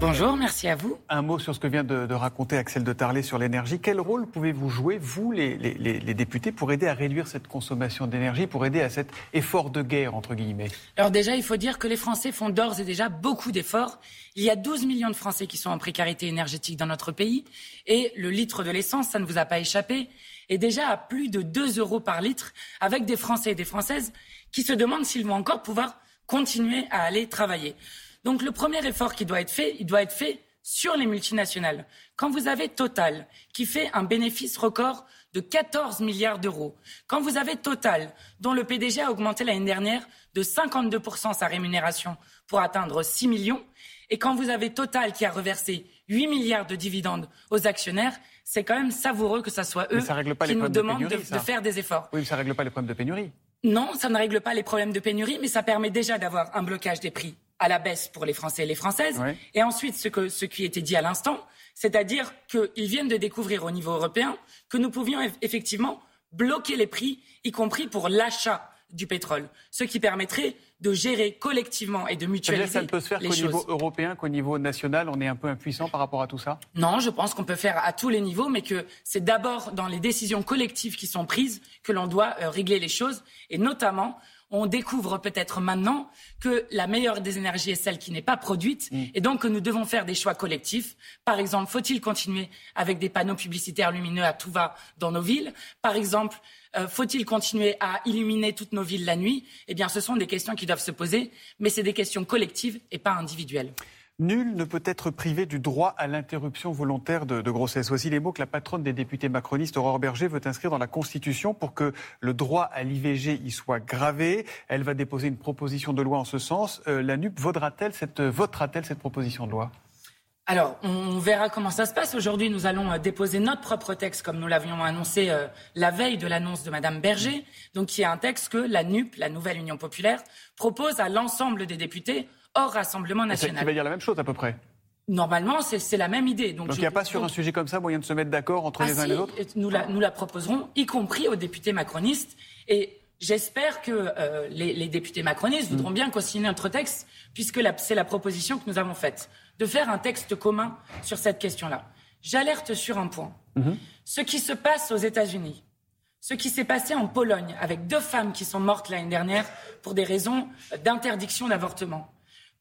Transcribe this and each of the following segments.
Bonjour, merci à vous. Un mot sur ce que vient de, raconter Axel de Tarlet sur l'énergie. Quel rôle pouvez-vous jouer, vous, les, députés, pour aider à réduire cette consommation d'énergie, pour aider à cet effort de guerre, entre guillemets? Alors déjà, il faut dire que les Français font d'ores et déjà beaucoup d'efforts. Il y a 12 millions de Français qui sont en précarité énergétique dans notre pays. Et le litre de l'essence, ça ne vous a pas échappé, est déjà à plus de 2 euros par litre, avec des Français et des Françaises qui se demandent s'ils vont encore pouvoir continuer à aller travailler. Donc le premier effort qui doit être fait, il doit être fait sur les multinationales. Quand vous avez Total qui fait un bénéfice record de 14 milliards d'euros, quand vous avez Total dont le PDG a augmenté l'année dernière de 52% sa rémunération pour atteindre 6 millions, et quand vous avez Total qui a reversé 8 milliards de dividendes aux actionnaires, c'est quand même savoureux que ce soit eux qui nous demandent de, faire des efforts. Oui, mais ça ne règle pas les problèmes de pénurie. Non, ça ne règle pas les problèmes de pénurie, mais ça permet déjà d'avoir un blocage des prix à la baisse pour les Français et les Françaises. Et ensuite, ce, que, ce qui était dit à l'instant, c'est-à-dire qu'ils viennent de découvrir au niveau européen que nous pouvions effectivement bloquer les prix, y compris pour l'achat du pétrole, ce qui permettrait de gérer collectivement et de mutualiser ça ne peut se faire qu'au niveau européen, qu'au niveau national, on est un peu impuissant par rapport à tout ça? Non, je pense qu'on peut faire à tous les niveaux, mais que c'est d'abord dans les décisions collectives qui sont prises que l'on doit euh, régler les choses, et notamment on découvre peut-être maintenant que la meilleure des énergies est celle qui n'est pas produite mm. et donc que nous devons faire des choix collectifs. Par exemple, faut-il continuer avec des panneaux publicitaires lumineux à tout va dans nos villes? Par exemple, euh, faut-il continuer à illuminer toutes nos villes la nuit? Eh bien, ce sont des questions qui doivent se poser, mais c'est des questions collectives et pas individuelles. Nul ne peut être privé du droit à l'interruption volontaire de, grossesse. Voici les mots que la patronne des députés macronistes, Aurore Berger, veut inscrire dans la Constitution pour que le droit à l'IVG y soit gravé. Elle va déposer une proposition de loi en ce sens. Euh, la NUP votera-t-elle cette, votera-t-elle cette proposition de loi? Alors, on verra comment ça se passe. Aujourd'hui, nous allons euh, déposer notre propre texte, comme nous l'avions annoncé euh, la veille de l'annonce de Madame Berger, donc qui est un texte que la NUP, la Nouvelle Union Populaire, propose à l'ensemble des députés hors Rassemblement national. Qui va dire la même chose à peu près? Normalement, c'est la même idée. Donc, il n'y a pas sur un sujet comme ça moyen de se mettre d'accord entre les ah uns et les autres? nous la, nous la proposerons, y compris aux députés macronistes. Et j'espère que euh, les, députés macronistes voudront mm. bien co-signer notre texte, puisque c'est la proposition que nous avons faite, de faire un texte commun sur cette question-là. J'alerte sur un point. Mm-hmm. Ce qui se passe aux États-Unis, ce qui s'est passé en Pologne, avec deux femmes qui sont mortes l'année dernière pour des raisons d'interdiction d'avortement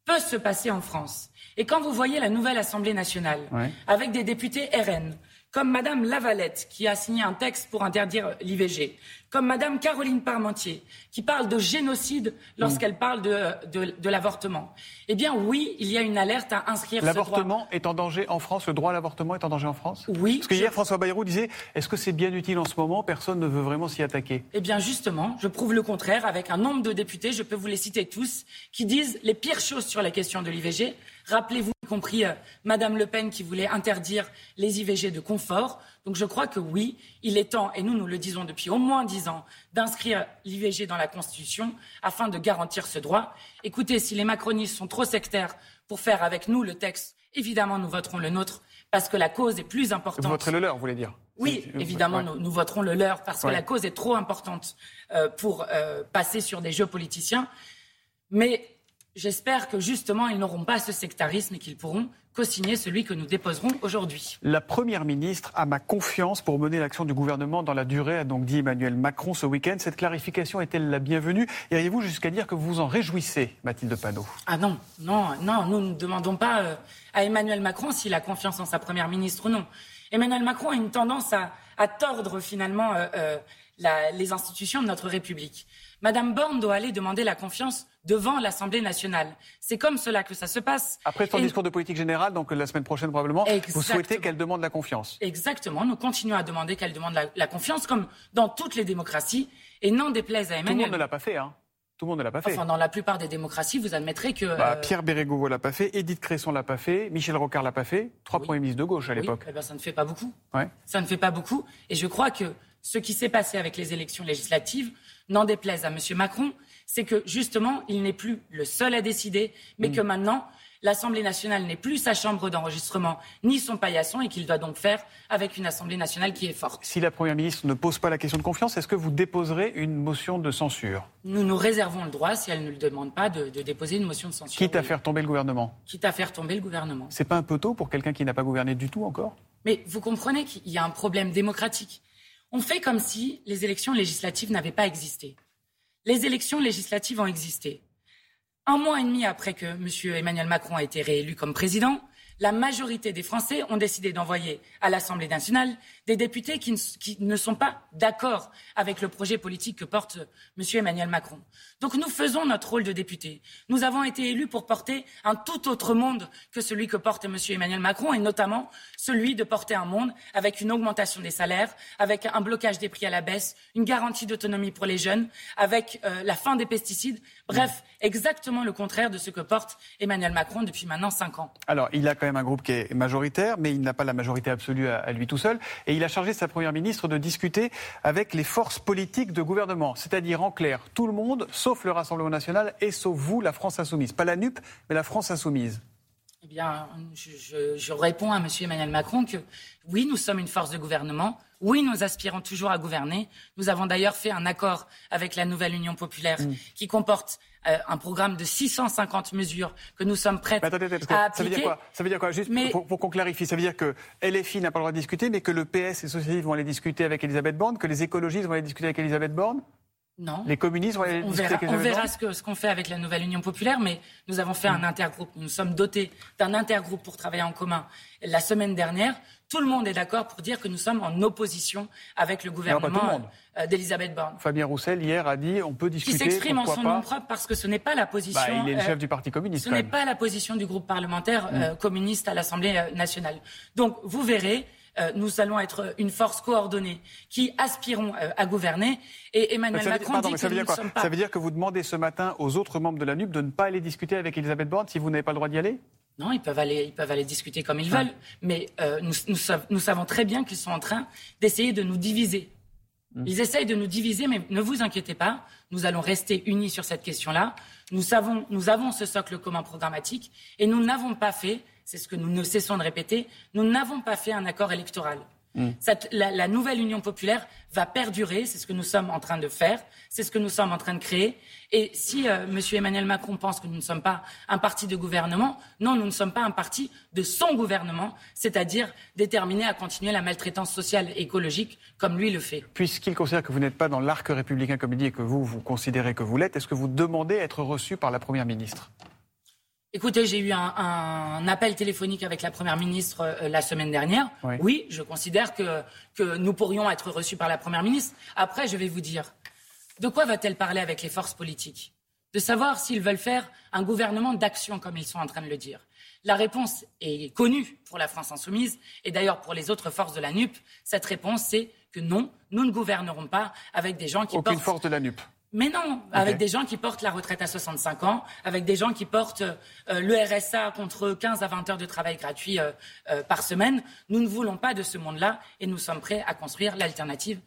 peut se passer en France. Et quand vous voyez la nouvelle Assemblée nationale, avec des députés RN, comme Madame Lavalette, qui a signé un texte pour interdire l'IVG, comme Madame Caroline Parmentier, qui parle de génocide lorsqu'elle mm. parle de, de, l'avortement. Eh bien, oui, il y a une alerte à inscrire. L'avortement est en danger en France Le droit à l'avortement est en danger en France? Oui. Parce que hier, François Bayrou disait est-ce que c'est bien utile en ce moment? Personne ne veut vraiment s'y attaquer. Eh bien, justement, je prouve le contraire avec un nombre de députés, je peux vous les citer tous, qui disent les pires choses sur la question de l'IVG. Rappelez-vous, y compris euh, Madame Le Pen qui voulait interdire les IVG de confort. Donc je crois que oui, il est temps, et nous nous le disons depuis au moins dix ans, d'inscrire l'IVG dans la Constitution afin de garantir ce droit. Écoutez, si les macronistes sont trop sectaires pour faire avec nous le texte, évidemment nous voterons le nôtre parce que la cause est plus importante. Vous voterez le leur, vous voulez dire? Oui, évidemment, nous, voterons le leur parce que la cause est trop importante euh, pour euh, passer sur des jeux politiciens. Mais J'espère que justement, ils n'auront pas ce sectarisme et qu'ils pourront co-signer celui que nous déposerons aujourd'hui. La Première ministre a ma confiance pour mener l'action du gouvernement dans la durée, a donc dit Emmanuel Macron ce week-end. Cette clarification est-elle la bienvenue? Iriez-vous jusqu'à dire que vous vous en réjouissez, Mathilde Panot? Ah non, non, non, nous ne demandons pas euh, à Emmanuel Macron s'il a confiance en sa Première ministre ou non. Emmanuel Macron a une tendance à, tordre finalement euh, euh, les institutions de notre République. Madame Borne doit aller demander la confiance devant l'Assemblée nationale. C'est comme cela que ça se passe. Après son discours de politique générale, donc la semaine prochaine probablement, vous souhaitez qu'elle demande la confiance Exactement. Nous continuons à demander qu'elle demande la, confiance, comme dans toutes les démocraties, et n'en déplaise à Emmanuel. Tout le monde ne l'a pas fait, hein tout le monde ne l'a pas fait. Enfin, dans la plupart des démocraties, vous admettrez que. Bah, euh, Pierre Bérégovoy l'a pas fait, Edith Cresson l'a pas fait, Michel Rocard l'a pas fait, trois premiers ministres de gauche à l'époque. Eh ben, ça ne fait pas beaucoup. Ouais. Ça ne fait pas beaucoup. Et je crois que ce qui s'est passé avec les élections législatives, n'en déplaise à M. Macron, c'est que justement, il n'est plus le seul à décider, mais mm. que maintenant, L'Assemblée nationale n'est plus sa chambre d'enregistrement ni son paillasson et qu'il doit donc faire avec une Assemblée nationale qui est forte. Si la Première ministre ne pose pas la question de confiance, est-ce que vous déposerez une motion de censure? Nous nous réservons le droit, si elle ne le demande pas, de, déposer une motion de censure. Quitte à faire tomber le gouvernement? Quitte à faire tomber le gouvernement. C'est pas un peu tôt pour quelqu'un qui n'a pas gouverné du tout encore? Mais vous comprenez qu'il y a un problème démocratique. On fait comme si les élections législatives n'avaient pas existé. Les élections législatives ont existé. Un mois et demi après que M. Emmanuel Macron a été réélu comme président, la majorité des Français ont décidé d'envoyer à l'Assemblée nationale des députés qui ne, sont pas d'accord avec le projet politique que porte M. Emmanuel Macron. Donc nous faisons notre rôle de député. Nous avons été élus pour porter un tout autre monde que celui que porte M. Emmanuel Macron, et notamment celui de porter un monde avec une augmentation des salaires, avec un blocage des prix à la baisse, une garantie d'autonomie pour les jeunes, avec euh, la fin des pesticides. Bref, exactement le contraire de ce que porte Emmanuel Macron depuis maintenant cinq ans. Alors, il a quand même un groupe qui est majoritaire, mais il n'a pas la majorité absolue à, lui tout seul. Et il a chargé sa première ministre de discuter avec les forces politiques de gouvernement, c'est-à-dire en clair tout le monde, sauf le Rassemblement national et sauf vous, la France insoumise. Pas la NUP, mais la France insoumise. Eh bien, je, réponds à M. Emmanuel Macron que oui, nous sommes une force de gouvernement. Oui, nous aspirons toujours à gouverner. Nous avons d'ailleurs fait un accord avec la nouvelle Union populaire mm. qui comporte euh, un programme de 650 mesures que nous sommes prêts à appliquer. Ça veut dire quoi? Ça veut dire quoi? Juste pour, qu'on clarifie, ça veut dire que LFI n'a pas le droit de discuter, mais que le PS et les socialistes vont aller discuter avec Elisabeth Borne, que les écologistes vont aller discuter avec Elisabeth Borne? Non. Les communistes vont aller on verra, On verra ce qu'on fait avec la nouvelle Union populaire, mais nous avons fait un intergroupe. Nous sommes dotés d'un intergroupe pour travailler en commun la semaine dernière. Tout le monde est d'accord pour dire que nous sommes en opposition avec le gouvernement euh, d'Elisabeth Borne. Fabien Roussel, hier, a dit on peut discuter. Qui s'exprime en son nom propre parce que ce n'est pas la position. Bah, il est le chef euh, du Parti communiste. Ce n'est pas la position du groupe parlementaire euh, mm. communiste à l'Assemblée nationale. Donc, vous verrez, euh, nous allons être une force coordonnée qui aspirons euh, à gouverner. Et Emmanuel Macron dit que nous ne sommes pas. Ça veut dire que vous demandez ce matin aux autres membres de la NUP de ne pas aller discuter avec Elisabeth Borne si vous n'avez pas le droit d'y aller? Non, ils peuvent aller, ils peuvent aller discuter comme ils veulent, mais euh, nous, nous, savons très bien qu'ils sont en train d'essayer de nous diviser. Mmh. Ils essayent de nous diviser, mais ne vous inquiétez pas, nous allons rester unis sur cette question-là. Nous, savons, nous avons ce socle commun programmatique et nous n'avons pas fait c'est ce que nous ne cessons de répéter, nous n'avons pas fait un accord électoral. Mm. la, nouvelle Union populaire va perdurer, c'est ce que nous sommes en train de faire, c'est ce que nous sommes en train de créer. Et si euh, M. Emmanuel Macron pense que nous ne sommes pas un parti de gouvernement, non, nous ne sommes pas un parti de son gouvernement, c'est-à-dire déterminé à continuer la maltraitance sociale et écologique comme lui le fait. Puisqu'il considère que vous n'êtes pas dans l'arc républicain comme il dit et que vous, vous considérez que vous l'êtes, est-ce que vous demandez à être reçu par la Première ministre? Écoutez, j'ai eu un, appel téléphonique avec la Première ministre euh, la semaine dernière. Oui. je considère que, que nous pourrions être reçus par la Première ministre. Après, je vais vous dire, de quoi va-t-elle parler avec les forces politiques? De savoir s'ils veulent faire un gouvernement d'action, comme ils sont en train de le dire. La réponse est connue pour la France insoumise et d'ailleurs pour les autres forces de la NUP. Cette réponse, c'est que non, nous ne gouvernerons pas avec des gens qui Aucune force de la NUP mais non, avec des gens qui portent la retraite à 65 ans, avec des gens qui portent euh, le RSA contre 15 à 20 heures de travail gratuit euh, euh, par semaine. Nous ne voulons pas de ce monde-là et nous sommes prêts à construire l'alternative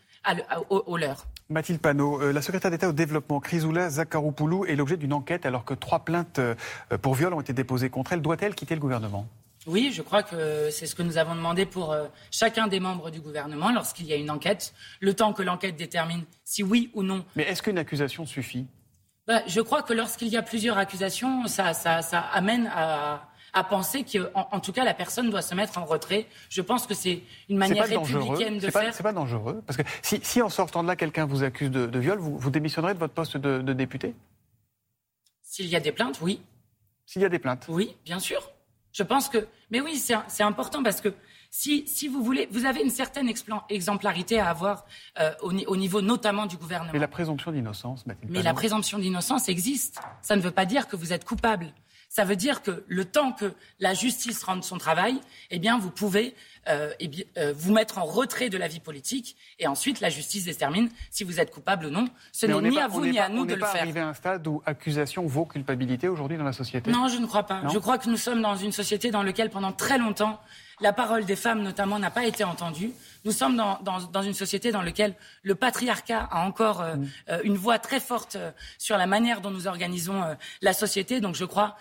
au, leur. Mathilde Panot, la secrétaire d'État au développement, Chrysoula Zakharopoulou, est l'objet d'une enquête alors que trois plaintes pour viol ont été déposées contre elle. Doit-elle quitter le gouvernement? Oui, je crois que c'est ce que nous avons demandé pour euh, chacun des membres du gouvernement lorsqu'il y a une enquête, le temps que l'enquête détermine si oui ou non. Mais est-ce qu'une accusation suffit? Bah, Je crois que lorsqu'il y a plusieurs accusations, ça, amène à, penser qu'en en, tout cas, la personne doit se mettre en retrait. Je pense que c'est une manière républicaine de faire. C'est pas dangereux Parce que si, en sortant de là, quelqu'un vous accuse de, viol, vous, démissionnerez de votre poste de député? S'il y a des plaintes, oui. S'il y a des plaintes? Oui, bien sûr. Je pense que. Mais oui, c'est important parce que si, si, vous voulez, vous avez une certaine exemplarité à avoir euh, au, au, niveau notamment du gouvernement. Mais la présomption d'innocence, Mais la présomption d'innocence existe. Ça ne veut pas dire que vous êtes coupable. Ça veut dire que le temps que la justice rende son travail, eh bien, vous pouvez euh, eh euh, vous mettre en retrait de la vie politique et ensuite la justice détermine si vous êtes coupable ou non. Ce n'est ni à vous ni à nous de le faire. On n'est pas arrivé à un stade où accusation vaut culpabilité aujourd'hui dans la société Non, je ne crois pas. je crois que nous sommes dans une société dans laquelle pendant très longtemps la parole des femmes notamment n'a pas été entendue. Nous sommes dans, dans, dans, une société dans laquelle le patriarcat a encore euh, mm. une voix très forte sur la manière dont nous organisons la société. Donc je crois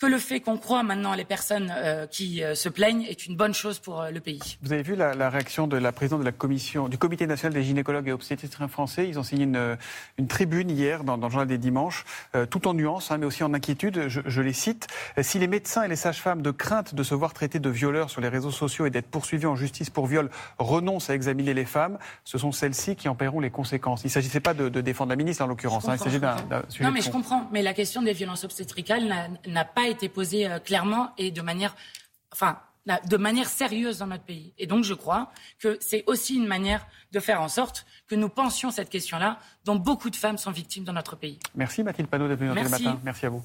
que le fait qu'on croit maintenant les personnes euh, qui euh, se plaignent est une bonne chose pour euh, le pays. Vous avez vu la, réaction de la présidente de la commission, du Comité national des gynécologues et obstétriciens français? Ils ont signé une, une tribune hier dans, dans, le journal des dimanches, tout en nuances, hein, mais aussi en inquiétude. Je, je, les cite. Si les médecins et les sages-femmes, de crainte de se voir traités de violeurs sur les réseaux sociaux et d'être poursuivis en justice pour viol, renoncent à examiner les femmes, ce sont celles-ci qui en paieront les conséquences. Il ne s'agissait pas de, de, défendre la ministre en l'occurrence. Hein, il s'agit d'un sujet. Non, mais je comprends. Mais la question des violences obstétricales n'a pas été posée clairement et de manière, enfin, de manière sérieuse dans notre pays. Et donc, je crois que c'est aussi une manière de faire en sorte que nous pensions cette question-là, dont beaucoup de femmes sont victimes dans notre pays. Merci Mathilde Panot d'être venue dans le matin. Merci à vous.